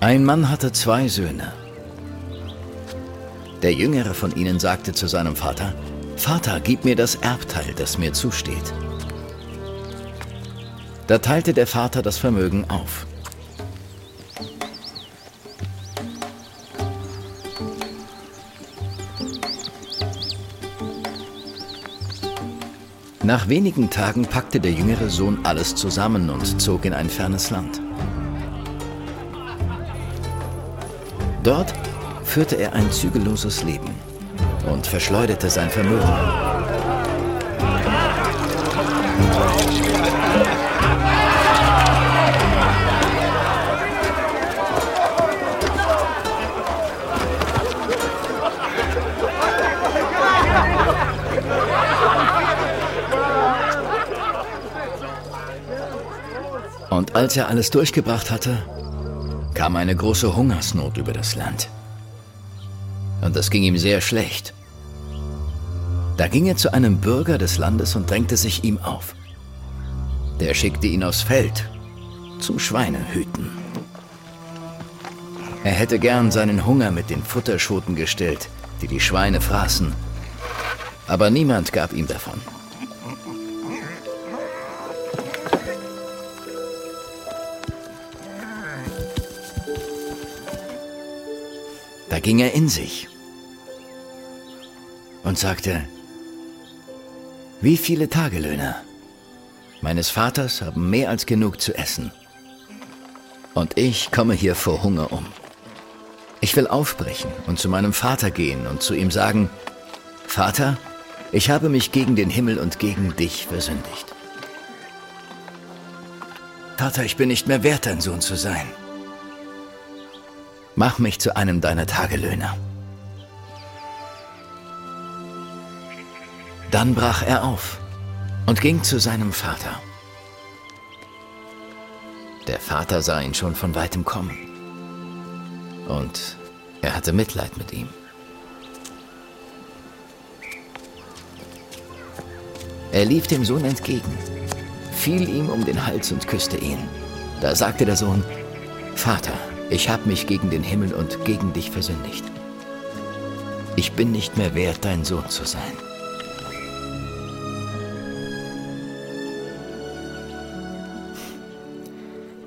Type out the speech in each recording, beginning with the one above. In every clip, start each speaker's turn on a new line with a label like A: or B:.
A: Ein Mann hatte zwei Söhne. Der jüngere von ihnen sagte zu seinem Vater, Vater, gib mir das Erbteil, das mir zusteht. Da teilte der Vater das Vermögen auf. Nach wenigen Tagen packte der jüngere Sohn alles zusammen und zog in ein fernes Land. Dort führte er ein zügelloses Leben und verschleuderte sein Vermögen. Und als er alles durchgebracht hatte, kam eine große Hungersnot über das Land. Und es ging ihm sehr schlecht. Da ging er zu einem Bürger des Landes und drängte sich ihm auf. Der schickte ihn aufs Feld zum Schweinehüten. Er hätte gern seinen Hunger mit den Futterschoten gestillt, die die Schweine fraßen. Aber niemand gab ihm davon. Da ging er in sich und sagte, wie viele Tagelöhner meines Vaters haben mehr als genug zu essen. Und ich komme hier vor Hunger um. Ich will aufbrechen und zu meinem Vater gehen und zu ihm sagen, Vater, ich habe mich gegen den Himmel und gegen dich versündigt. Vater, ich bin nicht mehr wert, dein Sohn zu sein. Mach mich zu einem deiner Tagelöhner. Dann brach er auf und ging zu seinem Vater. Der Vater sah ihn schon von weitem kommen. Und er hatte Mitleid mit ihm. Er lief dem Sohn entgegen, fiel ihm um den Hals und küsste ihn. Da sagte der Sohn, Vater, ich habe mich gegen den Himmel und gegen dich versündigt. Ich bin nicht mehr wert, dein Sohn zu sein.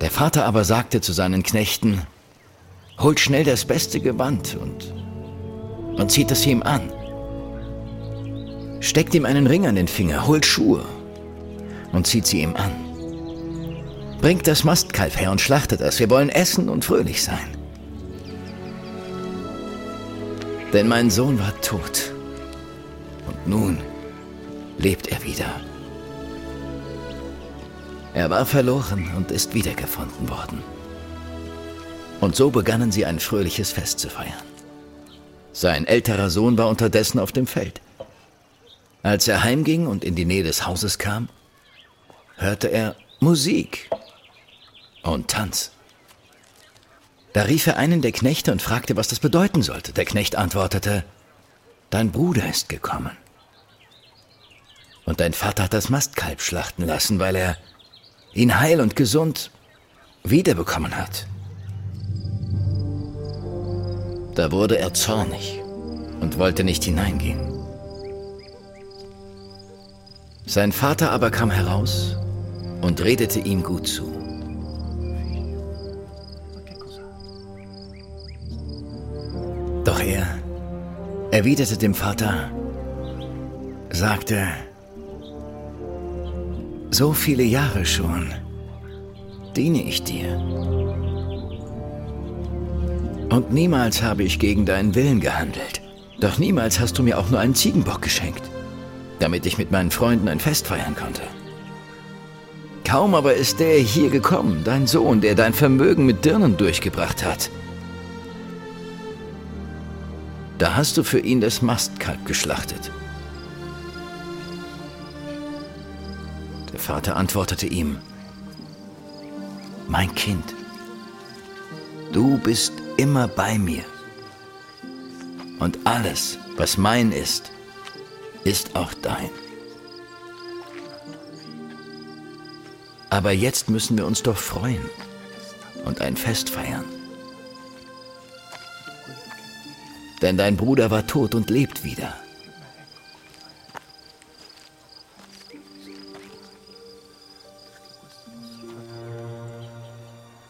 A: Der Vater aber sagte zu seinen Knechten, holt schnell das beste Gewand und, und zieht es ihm an. Steckt ihm einen Ring an den Finger, holt Schuhe und zieht sie ihm an. Bringt das Mastkalb her und schlachtet es. Wir wollen essen und fröhlich sein. Denn mein Sohn war tot. Und nun lebt er wieder. Er war verloren und ist wiedergefunden worden. Und so begannen sie ein fröhliches Fest zu feiern. Sein älterer Sohn war unterdessen auf dem Feld. Als er heimging und in die Nähe des Hauses kam, hörte er Musik und Tanz. Da rief er einen der Knechte und fragte, was das bedeuten sollte. Der Knecht antwortete, Dein Bruder ist gekommen. Und dein Vater hat das Mastkalb schlachten lassen, weil er ihn heil und gesund wiederbekommen hat. Da wurde er zornig und wollte nicht hineingehen. Sein Vater aber kam heraus und redete ihm gut zu. Doch er erwiderte dem Vater, sagte, so viele Jahre schon diene ich dir. Und niemals habe ich gegen deinen Willen gehandelt. Doch niemals hast du mir auch nur einen Ziegenbock geschenkt, damit ich mit meinen Freunden ein Fest feiern konnte. Kaum aber ist der hier gekommen, dein Sohn, der dein Vermögen mit Dirnen durchgebracht hat. Da hast du für ihn das Mastkalb geschlachtet. Der Vater antwortete ihm, Mein Kind, du bist immer bei mir. Und alles, was mein ist, ist auch dein. Aber jetzt müssen wir uns doch freuen und ein Fest feiern, Denn dein Bruder war tot und lebt wieder.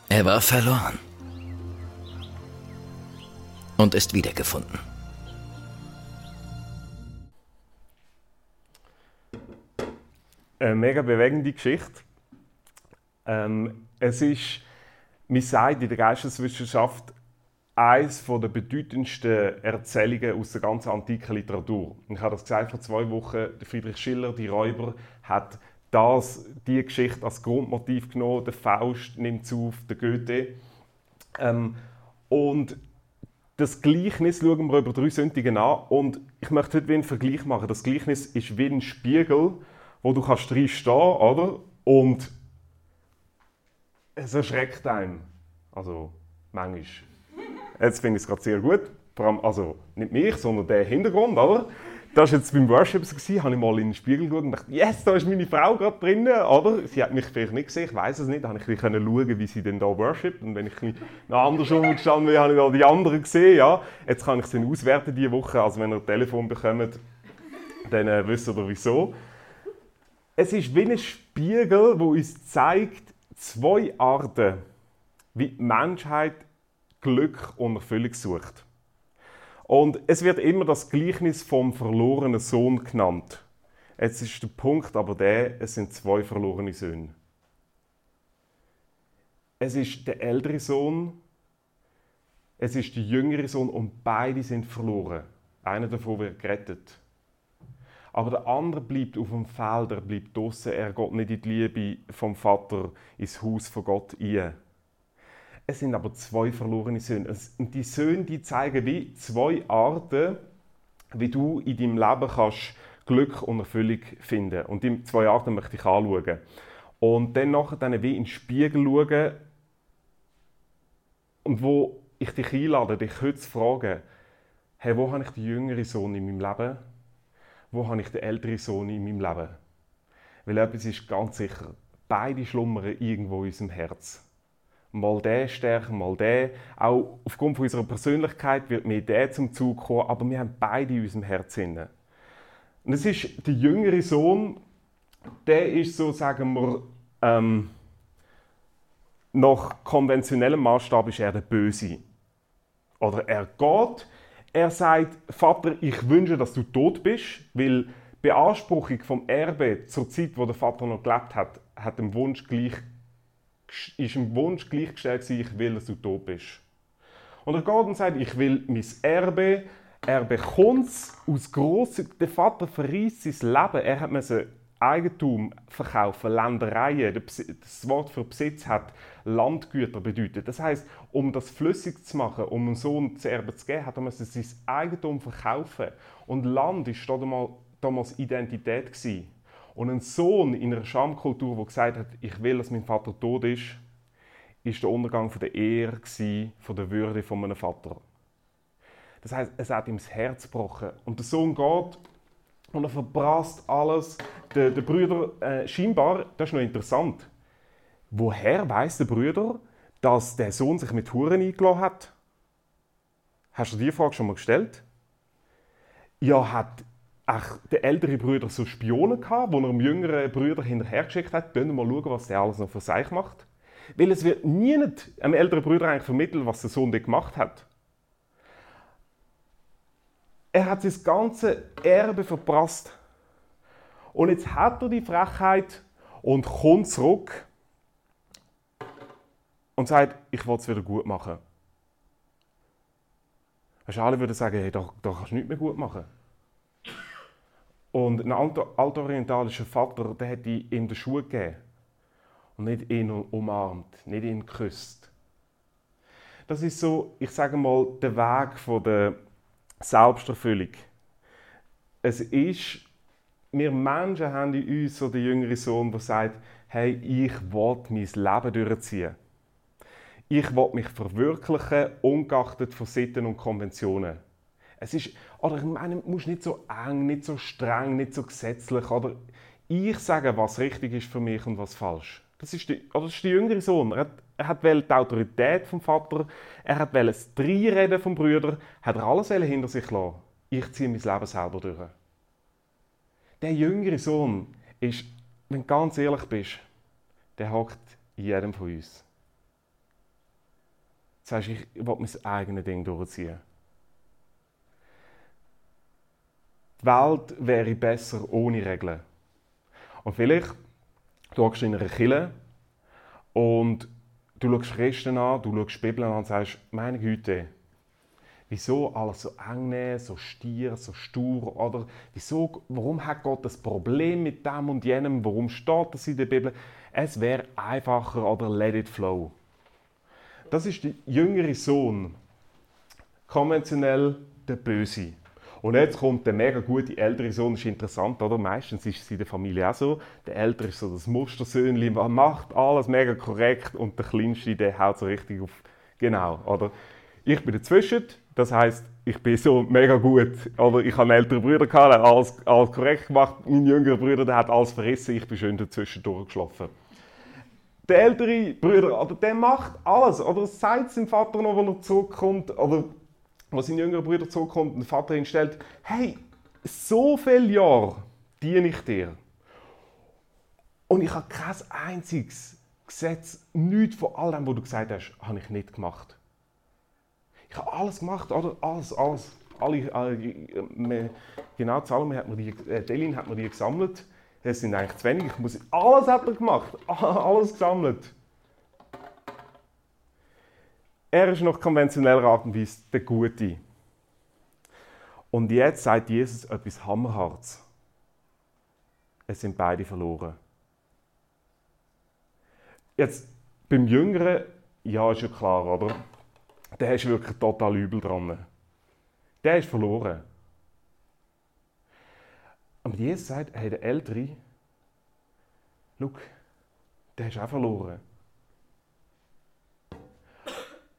A: Er war verloren und ist wiedergefunden.
B: Eine mega bewegende Geschichte. Ähm, es ist, man sagt in der Geisteswissenschaft, eines der bedeutendsten Erzählungen aus der ganzen antiken Literatur. Ich habe das gesagt vor zwei Wochen. Friedrich Schiller, die Räuber, hat das, die Geschichte als Grundmotiv genommen. Der Faust nimmt es auf, der Goethe. Ähm, und das Gleichnis schauen wir über drei Sündigen an. Und ich möchte heute einen Vergleich machen. Das Gleichnis ist wie ein Spiegel, wo du kannst stehen oder? Und es erschreckt einen. Also, manchmal. Jetzt finde ich es gerade sehr gut. Vor allem, also nicht mich, sondern der Hintergrund, oder? Das war jetzt beim Worship, so, habe ich mal in den Spiegel geschaut und dachte, yes, da ist meine Frau gerade drin, oder? Sie hat mich vielleicht nicht gesehen, ich weiß es nicht. Da konnte ich schauen, wie sie denn da worshipt. Und wenn ich nach andersrum gestanden bin, habe ich da die anderen gesehen, ja. Jetzt kann ich sie auswerten diese Woche, also wenn ihr ein Telefon bekommt, dann äh, wisst ihr wieso. Es ist wie ein Spiegel, wo uns zeigt, zwei Arten, wie die Menschheit Glück und Erfüllung sucht. Und es wird immer das Gleichnis vom verlorenen Sohn genannt. Jetzt ist der Punkt aber der, es sind zwei verlorene Söhne. Es ist der ältere Sohn, es ist der jüngere Sohn und beide sind verloren. Einer davon wird gerettet. Aber der andere bleibt auf dem Feld, er bleibt draußen, er geht nicht in die Liebe vom Vater ins Haus von Gott ein. Es sind aber zwei verlorene Söhne. Und die Söhne die zeigen wie zwei Arten, wie du in deinem Leben kannst Glück und Erfüllung finden. Und die zwei Arten möchte ich anschauen. Und dann nachher dann wie in den Spiegel schauen und wo ich dich einlade, dich heute zu fragen, hey, wo habe ich den jüngeren Sohn in meinem Leben? Wo habe ich den älteren Sohn in meinem Leben? Weil etwas ist ganz sicher, beide schlummern irgendwo in unserem Herz mal der stärker, mal der. Auch aufgrund von unserer Persönlichkeit wird mehr der zum Zug kommen, aber wir haben beide in unserem Herzen. Und es ist der jüngere Sohn, der ist so, sagen wir, ähm, nach konventionellem Maßstab ist er der Böse. Oder er geht, er sagt, Vater, ich wünsche, dass du tot bist, weil Beanspruchung vom Erbe zur Zeit, wo der Vater noch gelebt hat, hat dem Wunsch gleich ist im Wunsch gleichgestellt ich will, tot bist. Und er geht und sagt, ich will mein Erbe, er bekommt es aus grossen, der Vater verreist sein Leben, er hat Eigentum verkaufen, Ländereien. Das Wort für Besitz hat Landgüter bedeutet. Das heißt, um das flüssig zu machen, um einen Sohn zu Erbe zu geben, hat er sein Eigentum verkaufen. Und Land war damals Identität gewesen. Und ein Sohn in einer Schamkultur, der gesagt hat, ich will, dass mein Vater tot ist, ist der Untergang von der Ehre, von der Würde von meinem Vater. Das heißt, es hat ihm das Herz gebrochen. Und der Sohn geht und er verprasst alles. Der, der Brüder, äh, scheinbar, das ist noch interessant. Woher weiß der Brüder, dass der Sohn sich mit Huren eingeladen hat? Hast du dir die Frage schon mal gestellt? Ja, hat ach, der ältere Bruder so Spionen gehabt, wo er dem jüngeren Bruder hinterhergeschickt hat, können wir mal schauen, was der alles noch für sich macht. Weil es wird nie einem älteren Bruder eigentlich vermittelt, was der Sohn gemacht hat. Er hat sein ganze Erbe verprasst. Und jetzt hat er die Frechheit und kommt zurück und sagt, ich will es wieder gut machen. alle würden sagen, hey, da, da kannst du nichts mehr gut machen. Und ein altorientalischer Vater, der hat ihm den Schuh gegeben. Und nicht ihn umarmt, nicht ihn geküsst. Das ist so, ich sage mal, der Weg von der Selbsterfüllung. Es ist, wir Menschen haben in uns so den jüngeren Sohn, der sagt, hey, ich will mein Leben durchziehen. Ich will mich verwirklichen, ungeachtet von Sitten und Konventionen. Es ist, oder ich meine, du musst nicht so eng, nicht so streng, nicht so gesetzlich. Oder ich sage, was richtig ist für mich und was falsch. Das ist, die, oder das ist der jüngere Sohn. Er hat, er hat die Autorität vom Vater, er hat das Dreireden vom Brüder, hat er alles hinter sich lassen. Ich ziehe mein Leben selber durch. Der jüngere Sohn ist, wenn du ganz ehrlich bist, der hockt in jedem von uns. Sagst, ich will mein eigenes Ding durchziehen. Die Welt wäre besser ohne Regeln. Und vielleicht du hockst in einer Kille und du schaust Christen an, du schaust die Bibel an und sagst, meine Güte, wieso alles so eng, so stier, so stur, oder wieso, warum hat Gott das Problem mit dem und jenem, warum steht das in der Bibel? Es wäre einfacher oder let it flow. Das ist der jüngere Sohn, konventionell der Böse. Und jetzt kommt der mega gute ältere Sohn, das ist interessant, oder? Meistens ist es in der Familie auch so. Der ältere ist so das Mustersöhnchen, macht alles mega korrekt und der kleinste, der haut so richtig auf. Genau, oder? Ich bin dazwischen, das heißt, ich bin so mega gut. Oder ich habe einen älteren Bruder gehabt, alles, alles korrekt gemacht. Mein jüngerer Bruder, der hat alles verrissen, ich bin schön dazwischen durchgeschlafen. Der ältere Bruder, der macht alles. Oder sagt seinem Vater noch, wenn er zurückkommt, oder wo sein jüngerer Bruder zurückkommt und der Vater ihn stellt, hey, so viele Jahre diene ich dir. Und ich habe kein einziges Gesetz, nichts von all dem, was du gesagt hast, habe ich nicht gemacht. Ich habe alles gemacht, oder? Alles, alles. Alle, alle äh, genau, Salome hat mir die, äh, Delin hat mir die gesammelt. Es sind eigentlich zu wenig. Ich muss, alles hat er gemacht. Alles gesammelt. Er ist noch konventioneller Art und der Gute. Und jetzt sagt Jesus etwas Hammerharts. Es sind beide verloren. Jetzt, beim Jüngeren, ja, ist ja klar, oder? Der ist wirklich total übel dran. Der ist verloren. Aber Jesus sagt, hey, der Ältere, schau, der ist auch verloren.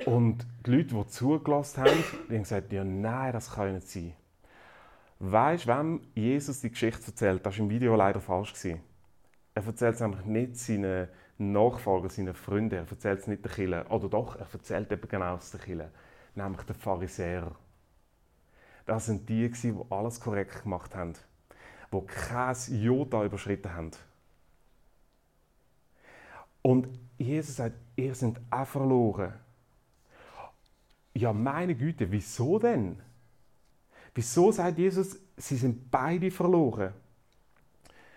B: Und die Leute, die zugelassen haben, die haben gesagt, ja nein, das kann nicht sein. Weißt du, wem Jesus die Geschichte erzählt? Das war im Video leider falsch. Er erzählt es nämlich nicht seinen Nachfolgern, seinen Freunden, er erzählt es nicht den Killen. Oder doch, er erzählt eben genau aus den Killen. Nämlich den Pharisäern. Das sind die, die alles korrekt gemacht haben. Die kein Jota überschritten haben. Und Jesus sagt, ihr seid auch verloren. Ja, meine Güte, wieso denn? Wieso sagt Jesus, sie sind beide verloren?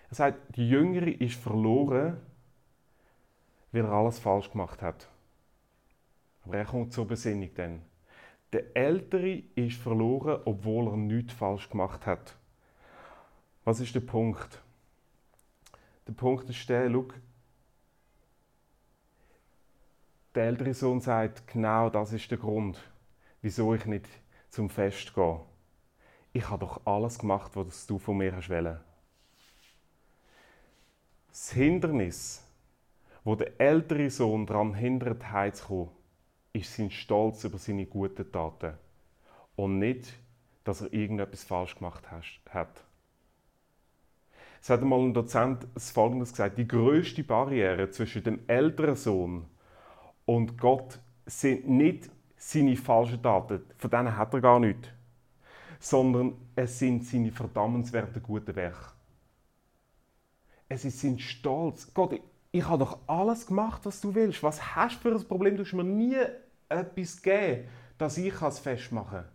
B: Er sagt, die Jüngere ist verloren, weil er alles falsch gemacht hat. Aber er kommt zur Besinnung dann. Der Ältere ist verloren, obwohl er nichts falsch gemacht hat. Was ist der Punkt? Der Punkt ist der, schau, der ältere Sohn sagt, genau das ist der Grund, wieso ich nicht zum Fest gehe. Ich habe doch alles gemacht, was du von mir hast wollen. Das Hindernis, wo der ältere Sohn daran hindert, heimzukommen, ist sein Stolz über seine guten Taten. Und nicht, dass er irgendetwas falsch gemacht hat. Es hat einmal ein Dozent Folgendes gesagt: Die größte Barriere zwischen dem älteren Sohn und Gott sind nicht seine falschen Taten, von denen hat er gar nichts, sondern es sind seine verdammenswerten guten Werke. Es ist sein Stolz. Gott, ich, habe doch alles gemacht, was du willst. Was hast du für ein Problem? Du hast mir nie etwas gegeben, dass ich es festmachen kann.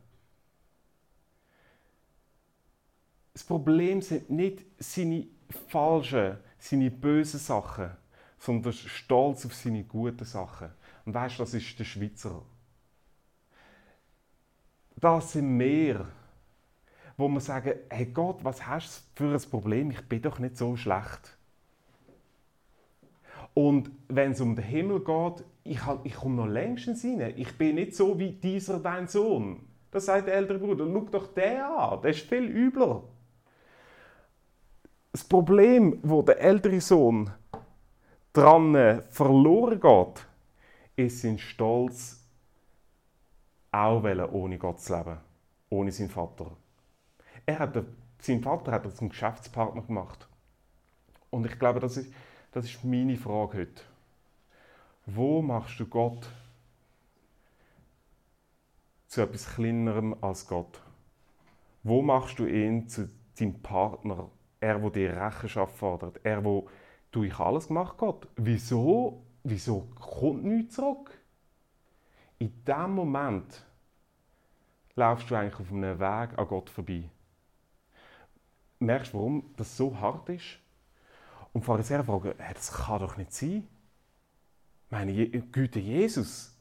B: Das Problem sind nicht seine falschen, seine bösen Sachen, sondern Stolz auf seine guten Sachen. Und weißt du, das ist der Schweizer. Das sind wir, wo wir sagen, hey Gott, was hast du für ein Problem? Ich bin doch nicht so schlecht. Und wenn es um den Himmel geht, ich, ich komme noch längstens rein. Ich bin nicht so wie dieser dein Sohn. Das sagt der ältere Bruder. Schau doch den an, der ist viel übler. Das Problem, wo der ältere Sohn dran verloren geht, ist sein Stolz, auch ohne Gott zu leben, ohne seinen Vater. Er hat, sein Vater hat er zum Geschäftspartner gemacht. Und ich glaube, das ist, das ist meine Frage heute. Wo machst du Gott zu etwas Kleinerem als Gott? Wo machst du ihn zu deinem Partner? Er, wo dir Rechenschaft fordert. Er, wo du ich alles gemacht Gott. Wieso? Wieso kommt nichts zurück? In dem Moment laufst du eigentlich auf einem Weg an Gott vorbei. Merkst du, warum das so hart ist? Und Pharisäer fragen, hey, das kann doch nicht sein. Meine Güte, Jesus.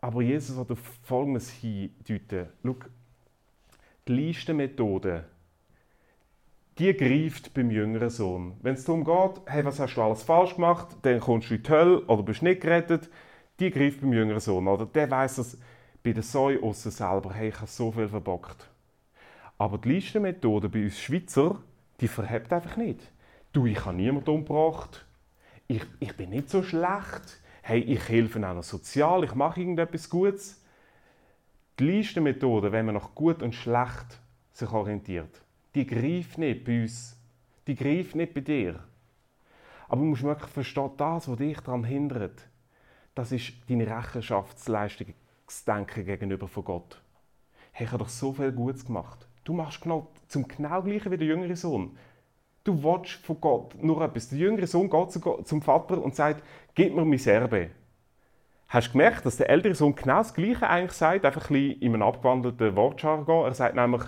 B: Aber Jesus hat auf Folgendes hindeuten. Schau, die Listenmethode, die greift beim jüngeren Sohn. Wenn es darum geht, hey, was hast du alles falsch gemacht, dann kommst du in die Hölle oder bist nicht gerettet, die greift beim jüngeren Sohn. Oder der weiß das bei der Säue aussen selber, hey, ich habe so viel verbockt. Aber die Listenmethode bei uns Schweizer, die verhebt einfach nicht. Du, ich habe niemanden umgebracht. Ich, ich bin nicht so schlecht. Hey, ich helfe auch sozial, ich mache irgendetwas Gutes. Die Listenmethode, wenn man nach gut und schlecht sich orientiert, die greift nicht bei uns. Die greift nicht bei dir. Aber du musst wirklich verstehen, das, was dich daran hindert, das ist deine Rechenschaftsleistungsdenken gegenüber von Gott. Hey, ich habe doch so viel Gutes gemacht. Du machst genau zum genau gleichen wie der jüngere Sohn. Du willst von Gott nur etwas. Der jüngere Sohn geht zum Vater und sagt, gib mir mein Erbe. Hast du gemerkt, dass der ältere Sohn genau das Gleiche eigentlich sagt, einfach ein bisschen in einem abgewandelten Wortjargon. Er sagt nämlich,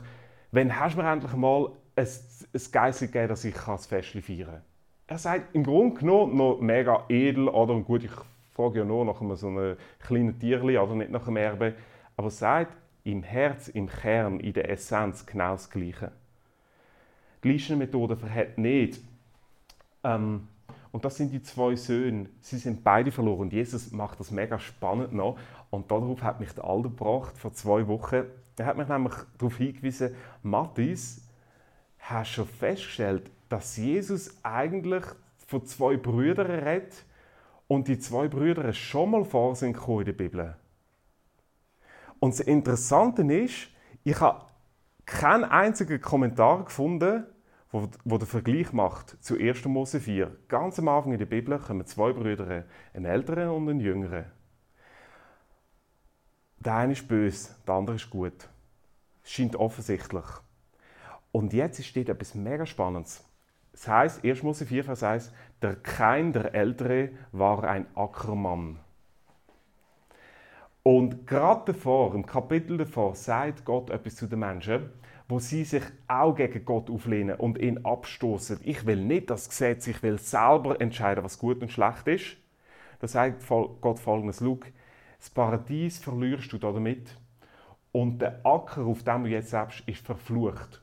B: wenn hast du mir endlich mal ein, ein Geissel gegeben, dass ich das Fest feiern kann. Er sagt im Grunde genommen noch mega edel, oder gut, ich frage ja nur nach einem, so einem kleinen Tierli, oder nicht nach einem Erbe, aber er sagt im Herz, im Kern, in der Essenz genau das Gleiche. Die Listenmethode verhält nicht. Ähm, und das sind die zwei Söhne. Sie sind beide verloren. Und Jesus macht das mega spannend noch. Und darauf hat mich der Alter gebracht, vor zwei Wochen. Er hat mich nämlich darauf hingewiesen, Matthias, hast schon festgestellt, dass Jesus eigentlich von zwei Brüdern redet und die zwei Brüder schon mal vor sind in der Bibel. Und das Interessante ist, ich habe keinen einzigen Kommentar gefunden, wo, wo der Vergleich macht zu 1. Mose 4. Ganz am Anfang in der Bibel kommen zwei Brüder, ein älterer und ein jüngerer. Der eine ist böse, der andere ist gut. Es scheint offensichtlich. Und jetzt steht etwas mega Spannendes. Es heißt, 1. Mose 4, Vers 1, der Kain, der Ältere, war ein Ackermann. Und gerade davor, im Kapitel davor, sagt Gott etwas zu den Menschen, wo sie sich auch gegen Gott auflehnen und ihn abstoßen. Ich will nicht das Gesetz, ich will selber entscheiden, was gut und schlecht ist. Da sagt Gott folgendes: Schau, das Paradies verlierst du damit und der Acker, auf dem du jetzt lebst, ist verflucht.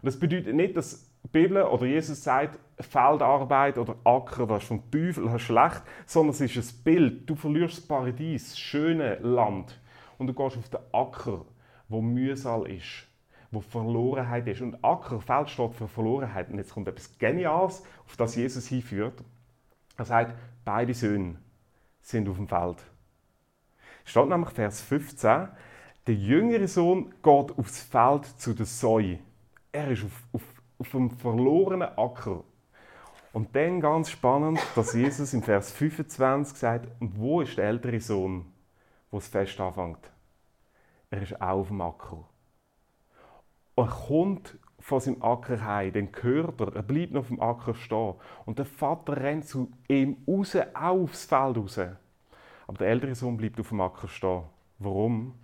B: Und das bedeutet nicht, dass die Bibel oder Jesus sagt, Feldarbeit oder Acker, das ist vom Teufel schlecht, sondern es ist ein Bild. Du verlierst das Paradies, das schöne Land und du gehst auf den Acker, wo Mühsal ist wo Verlorenheit ist. Und Ackerfeld steht für Verlorenheit. Und jetzt kommt etwas Geniales, auf das Jesus hinführt. Er sagt, beide Söhne sind auf dem Feld. Steht nämlich Vers 15, der jüngere Sohn geht aufs Feld zu der Säue. Er ist auf, auf, auf einem verlorenen Acker. Und dann ganz spannend, dass Jesus im Vers 25 sagt, und wo ist der ältere Sohn, wo das Fest anfängt? Er ist auch auf dem Acker er kommt von seinem Acker heim, dann hört er, er bleibt noch auf dem Acker stehen. Und der Vater rennt zu ihm raus, auch aufs Feld raus. Aber der ältere Sohn bleibt auf dem Acker stehen. Warum?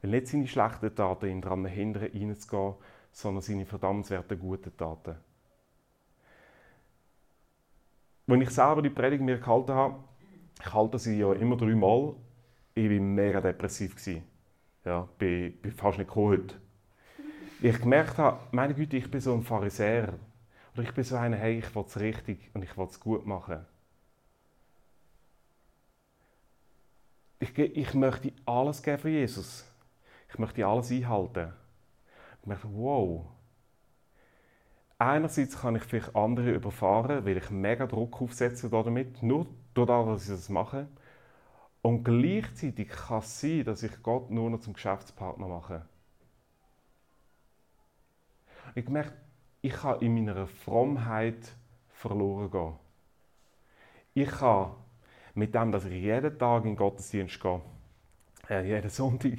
B: Weil nicht seine schlechten Taten ihn daran hindern, reinzugehen, sondern seine verdammenswerten guten Taten. Wenn ich selber die Predigt mir gehalten habe, ich halte sie ja immer dreimal, ich war mega depressiv. Ja, bin, bin fast nicht gekommen heute ich gemerkt habe, meine Güte, ich bin so ein Pharisäer. Oder ich bin so einer, hey, ich will es richtig und ich will es gut machen. Ich, ich möchte alles geben für Jesus. Ich möchte alles einhalten. Ich merke, wow. Einerseits kann ich vielleicht andere überfahren, weil ich mega Druck aufsetze damit, nur dadurch, dass ich das mache. Und gleichzeitig kann es sein, dass ich Gott nur noch zum Geschäftspartner mache. Ich merke, ich kann in meiner Frommheit verloren gehen. Ich kann mit dem, dass ich jeden Tag in den Gottesdienst gehe, äh, jeden Sonntag,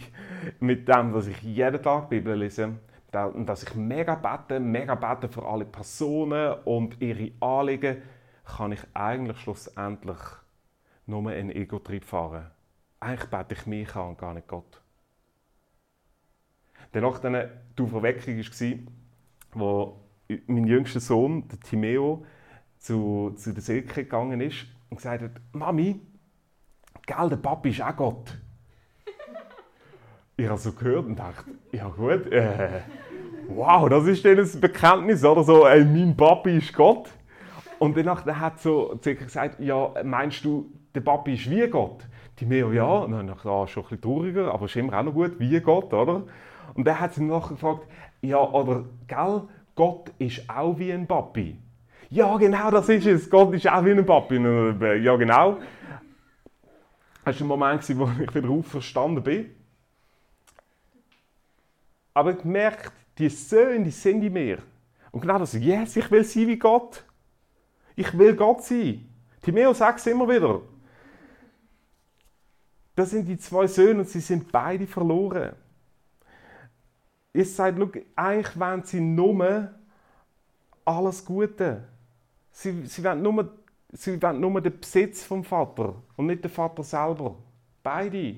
B: mit dem, dass ich jeden Tag Bibel lese, dass ich mega bete, mega bete für alle Personen und ihre Anliegen, kann ich eigentlich schlussendlich nur einen Ego-Trieb fahren. Eigentlich bete ich mich an gar nicht Gott. Danach dann die Auferweckung war, wo mein jüngster Sohn, der Timeo, zu, zu der Silke gegangen ist und gesagt hat, Mami, gell, der Papi ist auch Gott. ich habe so gehört und dachte, ja gut, äh, wow, das ist dann ein Bekenntnis, oder so, ey, mein Papi ist Gott. Und danach hat so gesagt, ja, meinst du, der Papi ist wie Gott? Die Meo, ja. Und dann dachte ich, ah, schon ein bisschen trauriger, aber ist immer auch noch gut, wie Gott, oder? Und dann hat sie nachher gefragt, ja, oder, gell, Gott ist auch wie ein Papi. Ja, genau, das ist es. Gott ist auch wie ein Papi. Äh, ja, genau. Das war ein Moment, wo ich wieder auferstanden bin. Aber ich gemerkt, die Söhne, die sind in mir. Und genau das, yes, ich will sein wie Gott. Ich will Gott sein. Timeo sagt es immer wieder. Das sind die zwei Söhne und sie sind beide verloren. Ich sage, eigentlich wollen sie nur alles Gute. Sie, sie, wollen nur, sie wollen nur den Besitz vom Vater und nicht den Vater selber. Beide.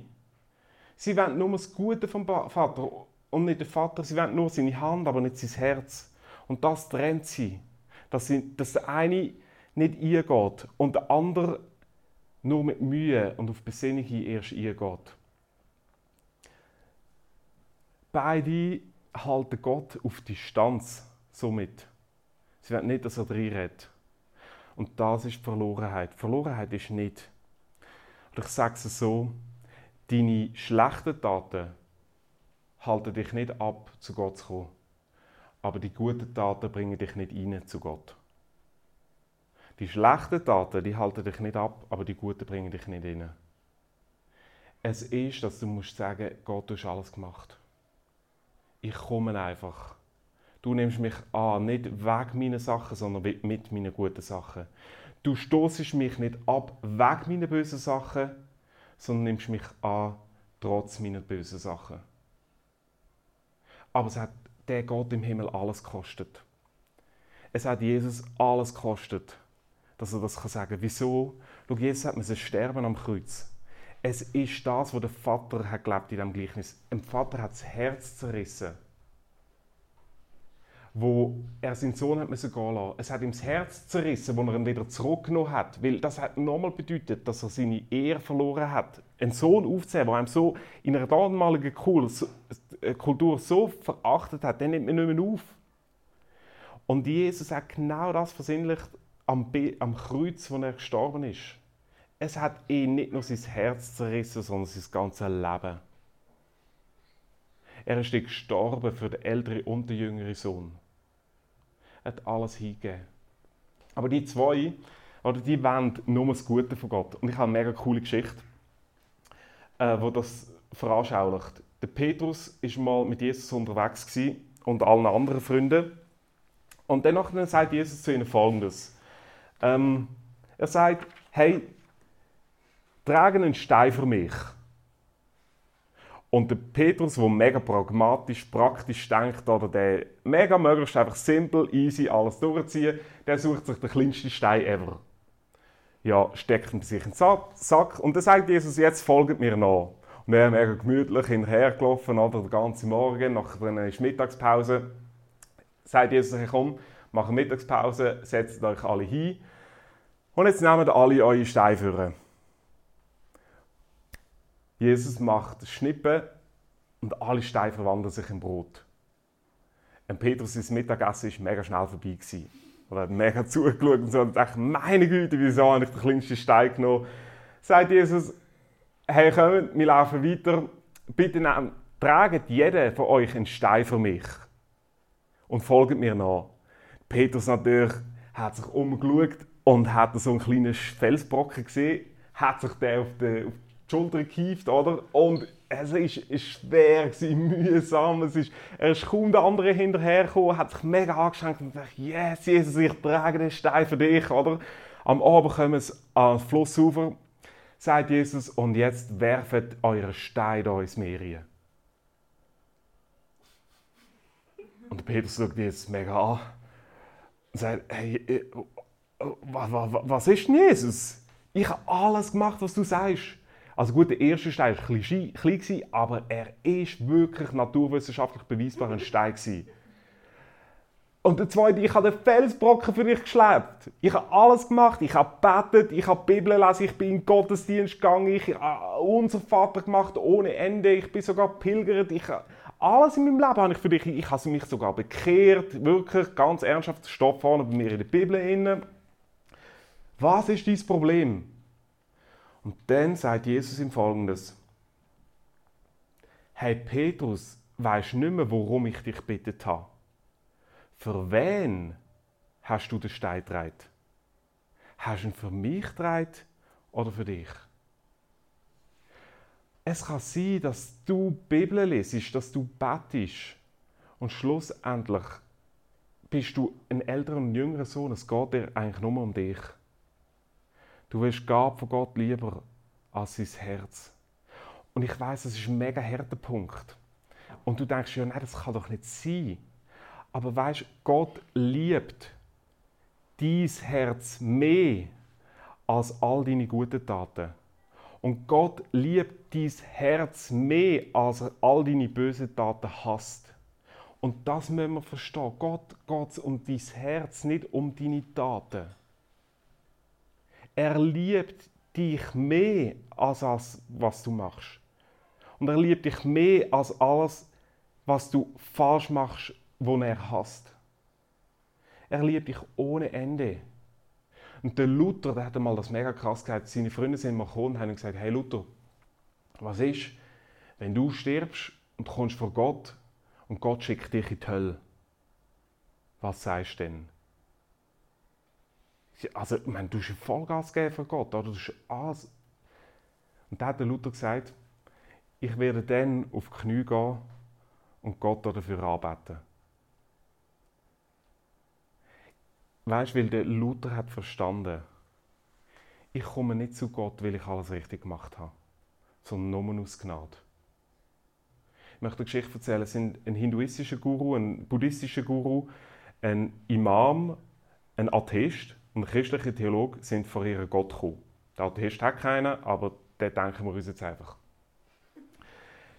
B: Sie wollen nur das Gute vom Vater und nicht den Vater. Sie wollen nur seine Hand, aber nicht sein Herz. Und das trennt sie. Dass, sie, dass der eine nicht eingeht und der andere nur mit Mühe und auf Besinnung erst eingeht. Beide halten Gott auf Distanz somit. Sie wollen nicht, dass er reinredet. Und das ist die Verlorenheit. Verlorenheit ist nicht. Und ich sage es so, deine schlechten Taten halten dich nicht ab, zu Gott zu kommen. Aber die guten Taten bringen dich nicht rein zu Gott. Die schlechten Taten, die halten dich nicht ab, aber die guten bringen dich nicht rein. Es ist, dass du musst sagen, Gott, du hast alles gemacht. Ich komme einfach. Du nimmst mich an, nicht wegen meiner Sachen, sondern mit meinen guten Sachen. Du stoßest mich nicht ab wegen meiner bösen Sachen, sondern nimmst mich an, trotz meiner bösen Sachen. Aber es hat der Gott im Himmel alles gekostet. Es hat Jesus alles gekostet dass er das sagen kann. Wieso? Schau, Jesus hat müssen sterben am Kreuz. Es ist das, was der Vater hat gelebt in diesem Gleichnis. Dem Vater hat das Herz zerrissen. Wo er seinen Sohn hat müssen gehen lassen. Es hat ihm das Herz zerrissen, wo er ihn wieder zurückgenommen hat. Weil das hat nochmal bedeutet, dass er seine Ehre verloren hat. Einen Sohn aufzunehmen, der einem so in einer damaligen äh, Kultur so verachtet hat, den nimmt man nicht mehr auf. Und Jesus hat genau das versinnlicht, am, am Kreuz, wo er gestorben ist. Es hat ihn nicht nur sein Herz zerrissen, sondern sein ganzes Leben. Er ist gestorben für den älteren und den jüngeren Sohn. Hat alles hingegeben. Aber die zwei, oder die wollen nur das Gute von Gott. Und ich habe eine mega coole Geschichte, äh, wo das veranschaulicht. Der Petrus war mal mit Jesus unterwegs und allen anderen Freunden. Und danach sagt Jesus zu ihnen folgendes. Ähm, er sagt, hey, trage einen Stein für mich. Und der Petrus, der mega pragmatisch, praktisch denkt, oder der mega möglichst einfach simpel, easy alles durchziehen, der sucht sich den kleinsten Stein ever. Ja, steckt ihn sich in den Sack und dann sagt Jesus, jetzt folgt mir nach. Und er mega gemütlich hinterhergelaufen, oder den ganzen Morgen, nachher ist Mittagspause. Sagt Jesus, hey, komm, machen Mittagspause, setzt euch alle hin. Und jetzt nehmt alle eure Steine für. Jesus macht Schnippen und alle Steine verwandeln sich in Brot. Und Petrus, Mittagessen war mega schnell vorbei. Gewesen. Er hat mega zugeschaut und so und dachte, meine Güte, wieso habe ich den kleinsten Stein genommen? Sagt Jesus, hey, kommt, wir laufen weiter. Bitte nehmt, tragt jeder von euch einen Stein für mich und folgt mir nach. Petrus natürlich hat sich umgeschaut und hat so einen kleinen Felsbrocken gesehen, hat sich den auf die, auf die Schulter gekieft, oder? Und es ist, ist schwer, mühsam. Es ist, er ist kaum der andere hinterhergekommen, hat sich mega angestrengt und dachte, yes, Jesus, ich trage den Stein für dich, oder? Am Abend kommen sie ans Flussufer, sagt Jesus, und jetzt werft eure Steine ins Meer rein. Und Petrus schaut jetzt mega an und sagt, hey, äh, was ist denn Jesus? Ich habe alles gemacht, was du sagst. Also gut, der erste Stein war ein klein, aber er ist wirklich naturwissenschaftlich beweisbar ein Stein. Gewesen. Und der zweite, ich habe den Felsbrocken für dich geschleppt. Ich habe alles gemacht. Ich habe gebetet, ich habe Bibel gelesen, ich bin in den Gottesdienst gegangen, ich habe unser Vater gemacht ohne Ende, ich bin sogar pilgert. Ich habe alles in meinem Leben habe ich für dich. Ich habe mich sogar bekehrt, wirklich ganz ernsthaft. Steht vorne bei mir in der Bibel. Was ist dein Problem? Und dann sagt Jesus ihm folgendes: Hey Petrus, weißt nicht mehr, worum ich dich bittet habe? Für wen hast du den Stein getragen? Hast du ihn für mich getragen oder für dich? Es kann sein, dass du die Bibel lesest, dass du betest und schlussendlich bist du ein älterer und jüngerer Sohn. Es geht dir eigentlich nur um dich. Du willst Gabe von Gott lieber als sein Herz. Und ich weiß, das ist ein mega harter Punkt. Und du denkst, ja, nein, das kann doch nicht sein. Aber weißt, Gott liebt dein Herz mehr als all deine guten Taten. Und Gott liebt dein Herz mehr, als er all deine bösen Taten hasst. Und das müssen wir verstehen. Gott geht um dein Herz, nicht um deine Taten. Er liebt dich mehr als das, was du machst. Und er liebt dich mehr als alles, was du falsch machst, wo er hasst. Er liebt dich ohne Ende. Und der Luther, der hat einmal das mega krass gesagt. Seine Freunde sind mal gekommen und haben gesagt: Hey Luther, was ist, wenn du stirbst und kommst vor Gott und Gott schickt dich in die Hölle? Was sagst du denn? Also, ich meine, du hast Vollgas geben für Gott, oder? Du hast. Und da hat der Luther gesagt: Ich werde dann auf die Knie gehen und Gott dafür anbeten. Weißt du, weil der Luther hat verstanden, ich komme nicht zu Gott, weil ich alles richtig gemacht habe, sondern nur aus Gnade. Ich möchte eine Geschichte erzählen. Es sind ein hinduistischer Guru, ein buddhistischer Guru, ein Imam, ein Atheist und ein christlicher Theologe sind vor ihren Gott gekommen. Der Atheist hat keinen, aber den denken wir uns jetzt einfach.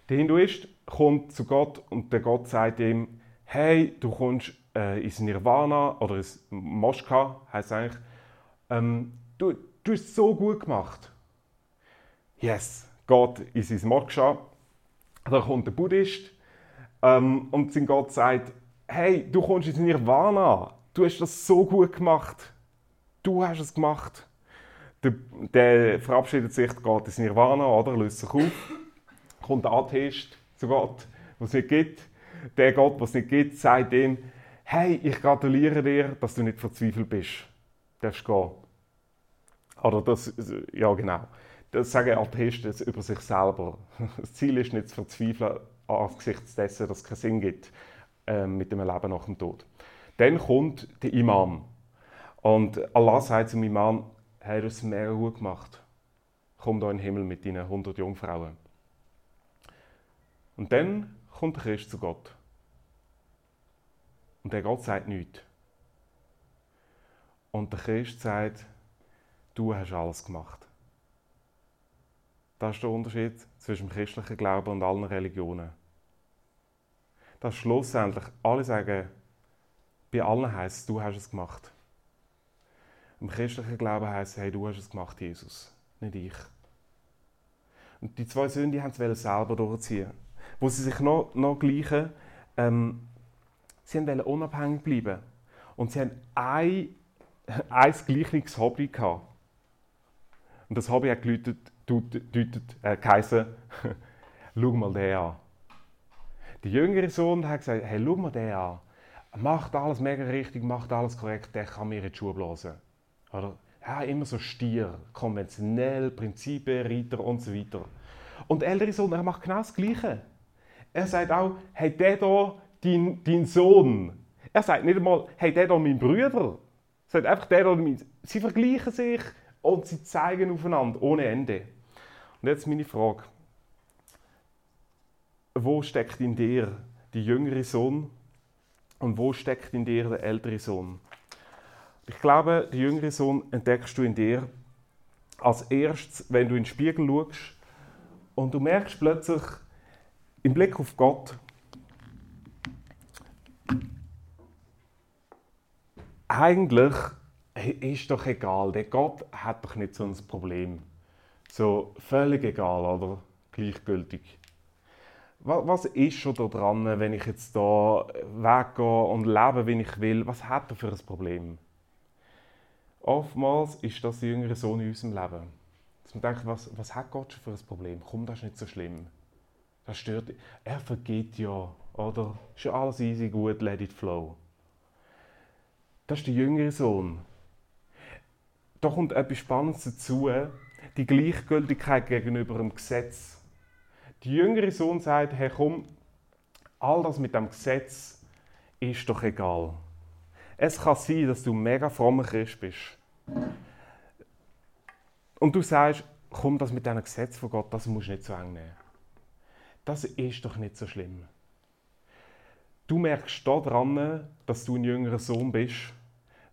B: Der Hinduist kommt zu Gott und der Gott sagt ihm, hey, du kommst äh, ins Nirvana oder ins Moschka, heißt eigentlich, ähm, du, du hast es so gut gemacht. Yes, Gott ist ins Moksha, da kommt der Buddhist ähm, und sein Gott sagt, hey, du kommst ins Nirvana, du hast das so gut gemacht, du hast es gemacht. Der, der verabschiedet sich, geht ins Nirvana, oder, löst sich auf, kommt der Atheist zu Gott, was es nicht gibt. Der Gott, was es nicht gibt, sagt ihm, hey, ich gratuliere dir, dass du nicht verzweifelt bist. Du darfst gehen. Oder das, ja genau. Das sagen Atheisten über sich selber. Das Ziel ist nicht zu verzweifeln angesichts dessen, dass es keinen Sinn gibt äh, mit dem Leben nach dem Tod. Dann kommt der Imam. Und Allah sagt zum Imam, hey, du hast mega gut gemacht. Komm da in den Himmel mit deinen 100 Jungfrauen. Und dann kommt der Christ zu Gott. Und der Gott sagt nichts. Und der Christ sagt, du hast alles gemacht. Das ist der Unterschied zwischen dem christlichen Glauben und allen Religionen. Dass schlussendlich alle sagen, bei allen heisst es, du hast es gemacht. Im christlichen Glauben heisst es, hey, du hast es gemacht, Jesus, nicht ich. Und die zwei Söhne haben es selber durchziehen. Wo sie sich noch, noch gleichen, ähm, Sie wollten unabhängig bleiben. Und sie haben ein, ein gleiches Hobby gehabt. Und das Hobby hat geläutet, deutet, äh, geheißen, schau mal den an. Der jüngere Sohn hat gesagt, hey, schau mal den an. Macht alles mega richtig, macht alles korrekt, der kann mir in die Schuhe blasen. Oder? Ja, immer so stier, konventionell, Prinzipien, Reiter und so weiter. Und der ältere Sohn, er macht genau das Gleiche. Er sagt auch, hey, der da, dein, dein Sohn. Er sagt nicht einmal, hey, der da, mein Bruder. Er sagt einfach, der da, mein... Sie vergleichen sich und sie zeigen aufeinander ohne Ende. Und jetzt meine Frage. Wo steckt in dir der jüngere Sohn und wo steckt in dir der ältere Sohn? Ich glaube, der jüngere Sohn entdeckst du in dir als erstes, wenn du in den Spiegel schaust und du merkst plötzlich im Blick auf Gott, eigentlich ist doch egal, der Gott hat doch nicht so ein Problem. So völlig egal, oder? Gleichgültig. Was ist schon da dran, wenn ich jetzt da weggehe und lebe, wie ich will? Was hat er für ein Problem? Oftmals ist das der jüngere Sohn in unserem Leben. Dass man denkt, was, was hat Gott schon für ein Problem? Komm, das ist nicht so schlimm. Das stört. Er vergeht ja, oder? Ist ja alles easy, gut, let it flow. Das ist der jüngere Sohn. Da kommt etwas Spannendes dazu, die Gleichgültigkeit gegenüber dem Gesetz. Der jüngere Sohn sagt, hey komm, all das mit dem Gesetz ist doch egal. Es kann sein, dass du ein mega frommer Christ bist. Und du sagst, komm, das mit diesem Gesetz von Gott, das musst du nicht so eng nehmen. Das ist doch nicht so schlimm. Du merkst daran, dass du ein jüngerer Sohn bist,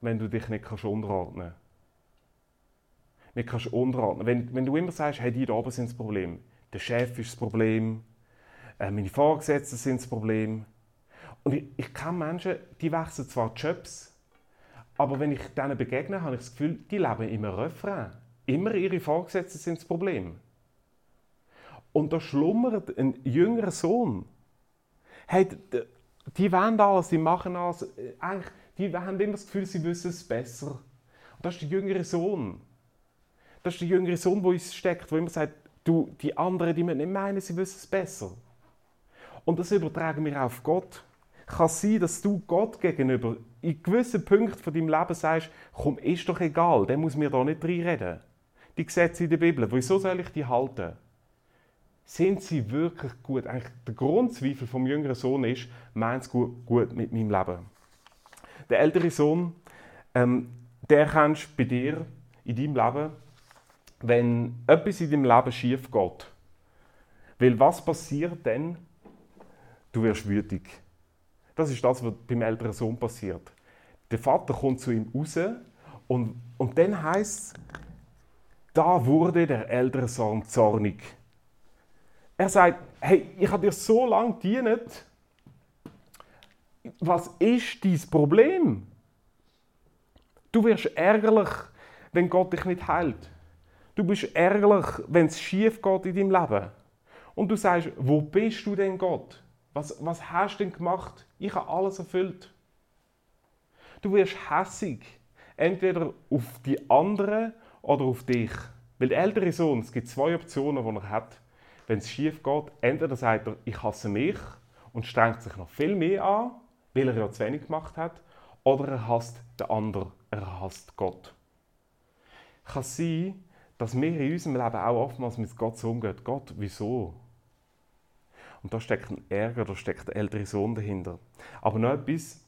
B: wenn du dich nicht kannst unterordnen kannst. Nicht kannst unterordnen. Wenn, wenn du immer sagst, hey, die da oben sind das Problem, der Chef ist das Problem, äh, meine Vorgesetzten sind das Problem. Und ich, ich kenne Menschen, die wechseln zwar Jobs, aber wenn ich denen begegne, habe ich das Gefühl, die leben immer Refrain. Immer ihre Vorgesetzten sind das Problem. Und da schlummert ein jüngerer Sohn. Hey, die wollen alles, die machen alles. Äh, eigentlich, die haben immer das Gefühl, sie wissen es besser. Und das ist der jüngere Sohn. Das ist der jüngere Sohn, der uns steckt, der immer sagt, du, die anderen, die müssen nicht meinen, sie wissen es besser. Und das übertragen wir auf Gott. Kann sein, dass du Gott gegenüber in gewissen Punkten von deinem Leben sagst, komm, ist doch egal, der muss mir da nicht reinreden. Die Gesetze in der Bibel, wieso soll ich die halten? Sind sie wirklich gut? Eigentlich der Grundzweifel vom jüngeren Sohn ist, meint es gut, gut mit meinem Leben? Der ältere Sohn, ähm, der kannst du bei dir in deinem Leben wenn etwas in deinem Leben schief geht. Weil was passiert dann? Du wirst wütig. Das ist das, was beim älteren Sohn passiert. Der Vater kommt zu ihm raus und, und dann heißt es, da wurde der ältere Sohn zornig. Er sagt, hey, ich habe dir so lange gedient. Was ist dein Problem? Du wirst ärgerlich, wenn Gott dich nicht heilt. Du bist ärgerlich, wenn es schief geht in deinem Leben. Und du sagst, wo bist du denn Gott? Was, was hast du denn gemacht? Ich habe alles erfüllt. Du wirst hässig. Entweder auf die anderen oder auf dich. Weil der ältere Sohn, es gibt zwei Optionen, die er hat. Wenn es schief geht, entweder sagt er, ich hasse mich und strengt sich noch viel mehr an, weil er ja zu wenig gemacht hat, oder er hasst den anderen, er hasst Gott. Kann sein, dass wir in unserem Leben auch oftmals mit Gott so umgehen. Gott, wieso? Und da steckt ein Ärger, da steckt der ältere Sohn dahinter. Aber noch etwas,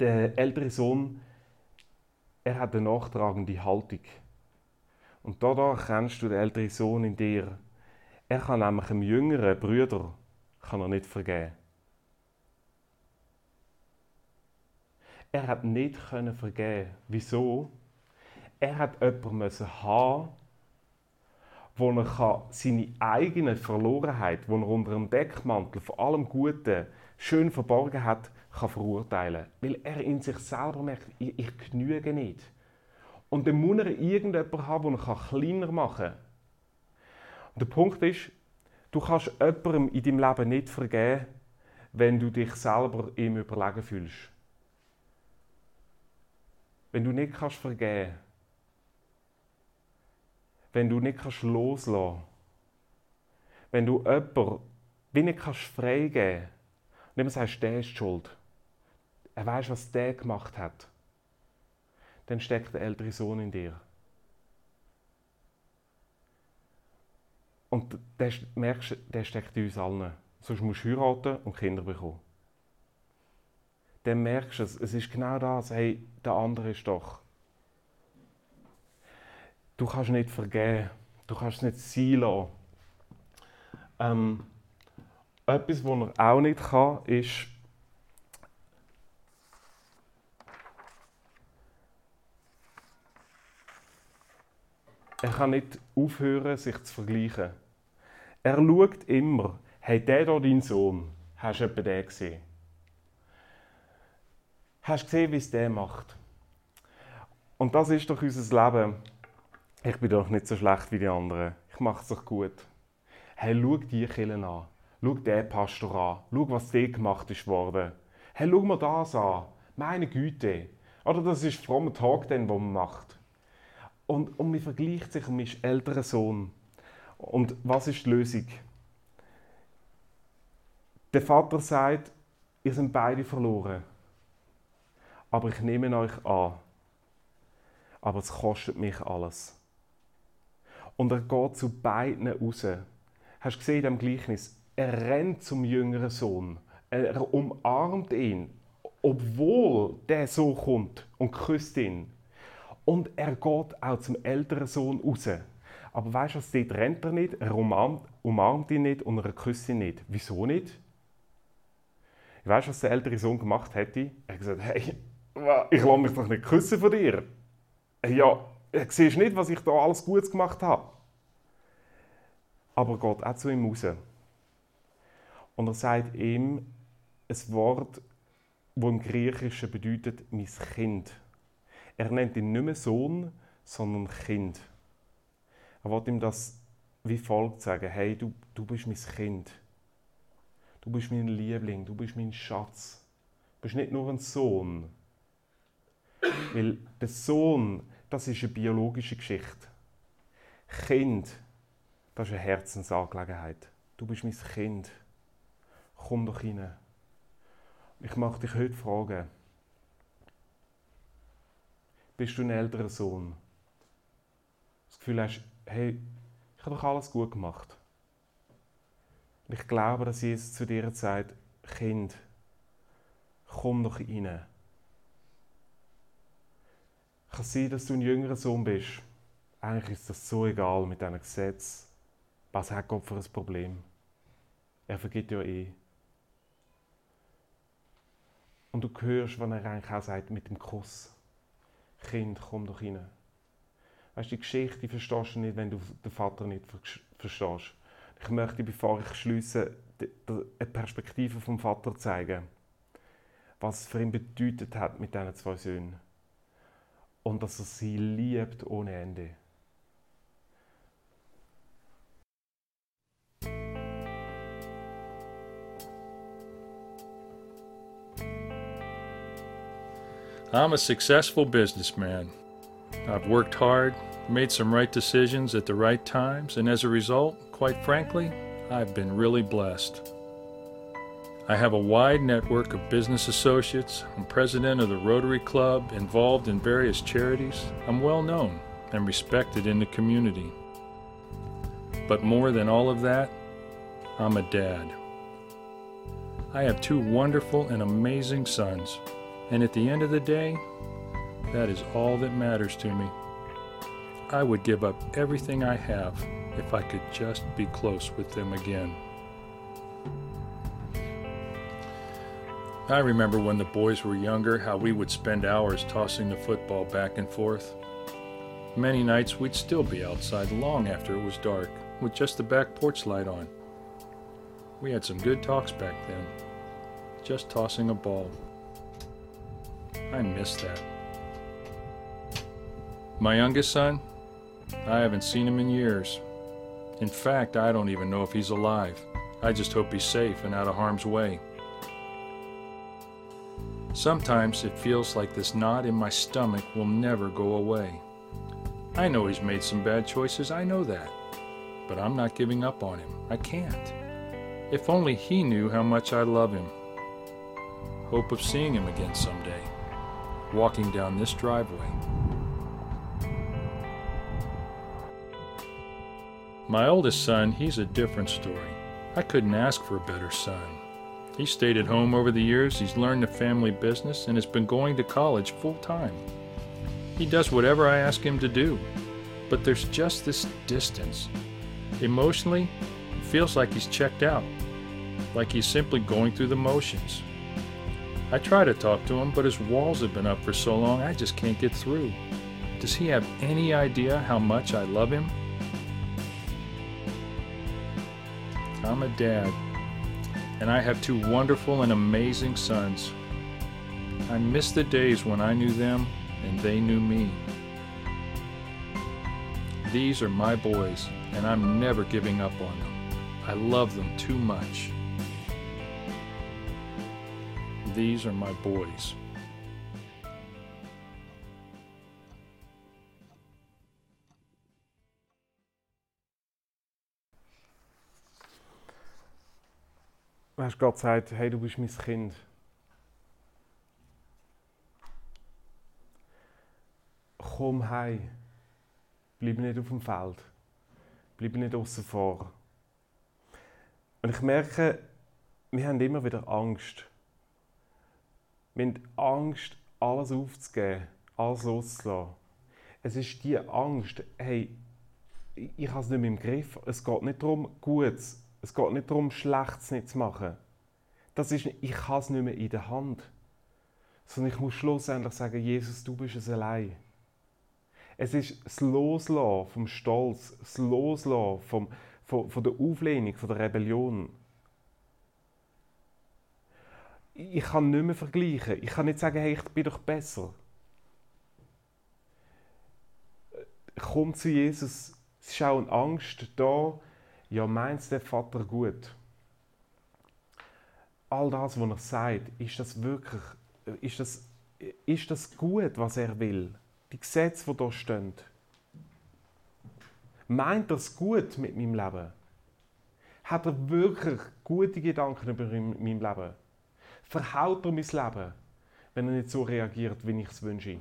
B: der ältere Sohn, er hat eine nachtragende Haltung. Und da, da kennst du den älteren Sohn in dir. Er kann nämlich einem jüngeren Bruder kann er nicht vergeben. Er hat nicht vergeben. Wieso? Er hat jemanden haben wo er seine eigene Verlorenheit, die er unter dem Deckmantel von allem Guten schön verborgen hat, kann verurteilen. Weil er in sich selber merkt, ich, ich genüge nicht. Und dann muss er irgendjemanden haben, den er kleiner machen kann. Und der Punkt ist, du kannst jemandem in deinem Leben nicht vergeben, wenn du dich selber ihm überlegen fühlst. Wenn du nicht kannst vergeben wenn du nicht kannst loslassen kannst. Wenn du jemanden wie nicht kannst freigeben kannst. Und immer sagst, der ist schuld. Er weiß, was der gemacht hat. Dann steckt der ältere Sohn in dir. Und der, merkst, der steckt in uns allen. Sonst musst du heiraten und Kinder bekommen. Dann merkst du es, es ist genau das, hey, der andere ist doch. Du kannst nicht vergeben, du kannst es nicht sein lassen. Ähm, etwas, was er auch nicht kann, ist, er kann nicht aufhören, sich zu vergleichen. Er schaut immer, hey, der hier dein Sohn, hast du etwa den gesehen? Hast du gesehen, wie es der macht? Und das ist doch unser Leben. Ich bin doch nicht so schlecht wie die anderen. Ich mache es doch gut. Hey, schau die Killen an. Schau den Pastor an. Schau, was der gemacht ist worden. Hey, schau mir das an. Meine Güte. Oder das ist frommer Tag, den man macht. Und, und man vergleicht sich mit seinem älteren Sohn. Und was ist die Lösung? Der Vater sagt, ihr seid beide verloren. Aber ich nehme euch an. Aber es kostet mich alles. Und er geht zu beiden raus. Hast du gesehen in dem Gleichnis? Er rennt zum jüngeren Sohn. Er umarmt ihn, obwohl der so kommt und küsst ihn. Und er geht auch zum älteren Sohn raus. Aber weißt du was, dort rennt er nicht, er umarmt, umarmt ihn nicht und er küsst ihn nicht. Wieso nicht? Weißt du, was der ältere Sohn gemacht hätte? Er hat gesagt, hey, ich lasse mich doch nicht küssen von dir. Ja, siehst nicht, was ich da alles Gutes gemacht habe. Aber Gott auch zu ihm raus. Und er sagt ihm ein Wort, das im Griechischen bedeutet, mein Kind. Er nennt ihn nicht mehr Sohn, sondern Kind. Er will ihm das wie folgt sagen: Hey, du, du bist mein Kind. Du bist mein Liebling, du bist mein Schatz. Du bist nicht nur ein Sohn. Weil der Sohn, das ist eine biologische Geschichte. Kind, das ist eine Herzensangelegenheit. Du bist mein Kind. Komm doch rein. Ich möchte dich heute fragen, bist du ein älterer Sohn? Das Gefühl hast, hey, ich habe doch alles gut gemacht. Ich glaube, dass Jesus zu dir sagt, Kind, komm doch rein. Kann sein, dass du ein jüngerer Sohn bist. Eigentlich ist das so egal mit diesem Gesetz. Was hat Gott für ein Problem? Er vergibt ja eh. Und du hörst, was er eigentlich auch sagt mit dem Kuss. Kind, komm doch rein. Weißt du, die Geschichte verstehst du nicht, wenn du den Vater nicht verstehst. Ich möchte, bevor ich schließe, eine Perspektive vom Vater zeigen, was es für ihn bedeutet hat mit diesen zwei Söhnen. Und dass er sie liebt ohne Ende.
C: I'm a successful businessman. I've worked hard, made some right decisions at the right times, and as a result, quite frankly, I've been really blessed. I have a wide network of business associates. I'm president of the Rotary Club, involved in various charities. I'm well known and respected in the community. But more than all of that, I'm a dad. I have two wonderful and amazing sons and at the end of the day, that is all that matters to me. I would give up everything I have if I could just be close with them again. I remember when the boys were younger how we would spend hours tossing the football back and forth. Many nights we'd still be outside long after it was dark, with just the back porch light on. We had some good talks back then, just tossing a ball. I miss that. My youngest son, I haven't seen him in years. In fact, I don't even know if he's alive. I just hope he's safe and out of harm's way. Sometimes it feels like this knot in my stomach will never go away. I know he's made some bad choices, I know that. But I'm not giving up on him. I can't. If only he knew how much I love him. Hope of seeing him again someday walking down this driveway. My oldest son, he's a different story. I couldn't ask for a better son. He stayed at home over the years, he's learned the family business, and has been going to college full time. He does whatever I ask him to do, but there's just this distance. Emotionally, it feels like he's checked out, like he's simply going through the motions. I try to talk to him, but his walls have been up for so long I just can't get through. Does he have any idea how much I love him? I'm a dad, and I have two wonderful and amazing sons. I miss the days when I knew them and they knew me. These are my boys, and I'm never giving up on them. I love them too much. These are my boys.
B: Du, Gott sagt, hey, du bist mein Kind. Komm heim. Bleib nicht auf dem Feld. Bleib nicht außen vor. Und ich merke, wir haben immer wieder Angst. Wir haben Angst, alles aufzugeben, alles loszulassen. Es ist die Angst, hey, ich habe es nicht mehr im Griff. Es geht nicht darum, Gutes es geht nicht darum, Schlechtes nicht zu machen. Das ist, ich habe es nicht mehr in der Hand. Sondern ich muss schlussendlich sagen, Jesus, du bist es allein. Es ist das Loslassen vom Stolz, das Loslassen vom, von, von der Auflehnung, von der Rebellion. Ich kann nicht mehr vergleichen. Ich kann nicht sagen, hey, ich bin doch besser. Komm zu Jesus. Es ist auch eine Angst da, ja, meint der Vater gut? All das, was er sagt, ist das wirklich, ist das, ist das gut, was er will? Die Gesetze, die hier stehen. Meint er es gut mit meinem Leben? Hat er wirklich gute Gedanken über mein Leben? Verhaut er mein Leben, wenn er nicht so reagiert, wie ich es wünsche?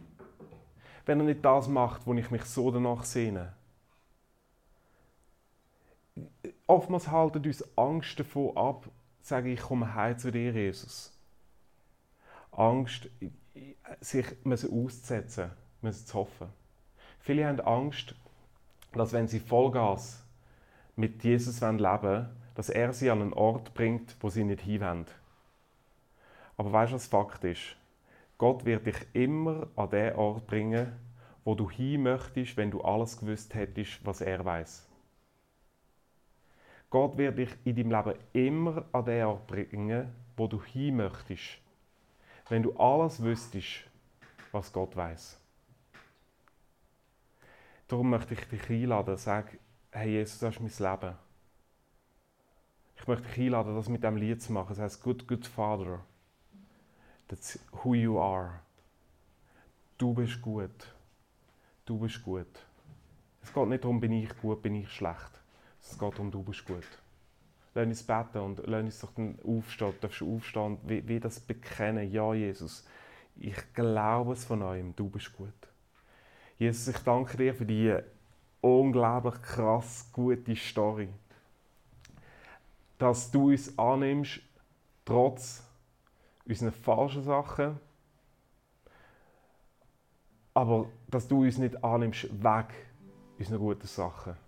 B: Wenn er nicht das macht, wo ich mich so danach sehne? Oftmals halten uns Angst davon ab, sagen, ich komme heim zu dir, Jesus. Angst, sich auszusetzen, zu hoffen. Viele haben Angst, dass wenn sie Vollgas mit Jesus leben wollen, dass er sie an einen Ort bringt, wo sie nicht hinwollen. Aber weißt du, was Fakt ist? Gott wird dich immer an den Ort bringen, wo du hin möchtest, wenn du alles gewusst hättest, was er weiß. Gott wird dich in deinem Leben immer an den Ort bringen, wo du hin möchtest. Wenn du alles wüsstest, was Gott weiß. Darum möchte ich dich einladen, sag, hey Jesus, das ist mein Leben. Ich möchte dich einladen, das mit dem Lied zu machen. Das heißt, Good, Good Father. That's who you are. Du bist gut. Du bist gut. Es geht nicht darum, bin ich gut, bin ich schlecht. Es geht darum, du bist gut. Lass uns beten und lass uns doch dann aufstehen. Du darfst aufstehen wie, wie das bekennen. Ja, Jesus, ich glaube es von euch, du bist gut. Jesus, ich danke dir für die unglaublich krass gute Story. Dass du uns annimmst, trotz unserer falschen Sachen, aber dass du uns nicht annimmst, weg unseren guten Sachen.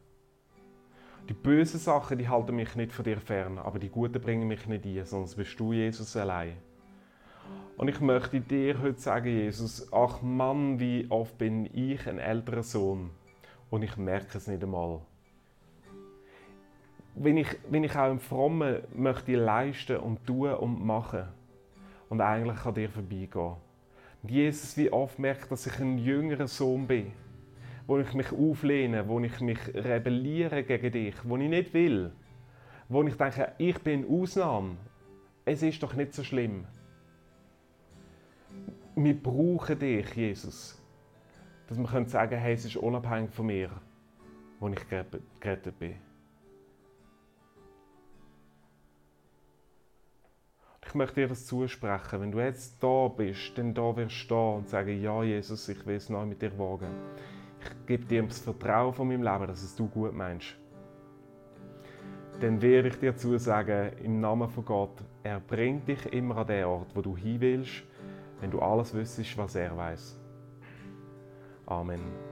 B: Die bösen Sachen, die halten mich nicht von dir fern, aber die guten bringen mich nicht ein, sonst bist du Jesus allein. Und ich möchte dir heute sagen, Jesus, ach Mann, wie oft bin ich ein älterer Sohn und ich merke es nicht einmal. Wenn ich, wenn ich auch im Frommen möchte leisten und tun und machen und eigentlich an dir vorbeigehen. Und Jesus, wie oft merkt, dass ich ein jüngerer Sohn bin wo ich mich auflehne, wo ich mich rebelliere gegen dich, wo ich nicht will, wo ich denke, ich bin Ausnahme. Es ist doch nicht so schlimm. Wir brauchen dich, Jesus. Dass wir können sagen, hey, es ist unabhängig von mir, wo ich gerettet bin. Ich möchte dir das zusprechen. Wenn du jetzt da bist, dann da wirst du stehen und sagen, ja, Jesus, ich will es neu mit dir wagen. Ich gebe dir das Vertrauen von meinem Leben, dass es du gut meinst. dann werde ich dir zusagen, im Namen von Gott, er bringt dich immer an den Ort, wo du hin willst, wenn du alles wüsstest, was er weiß. Amen.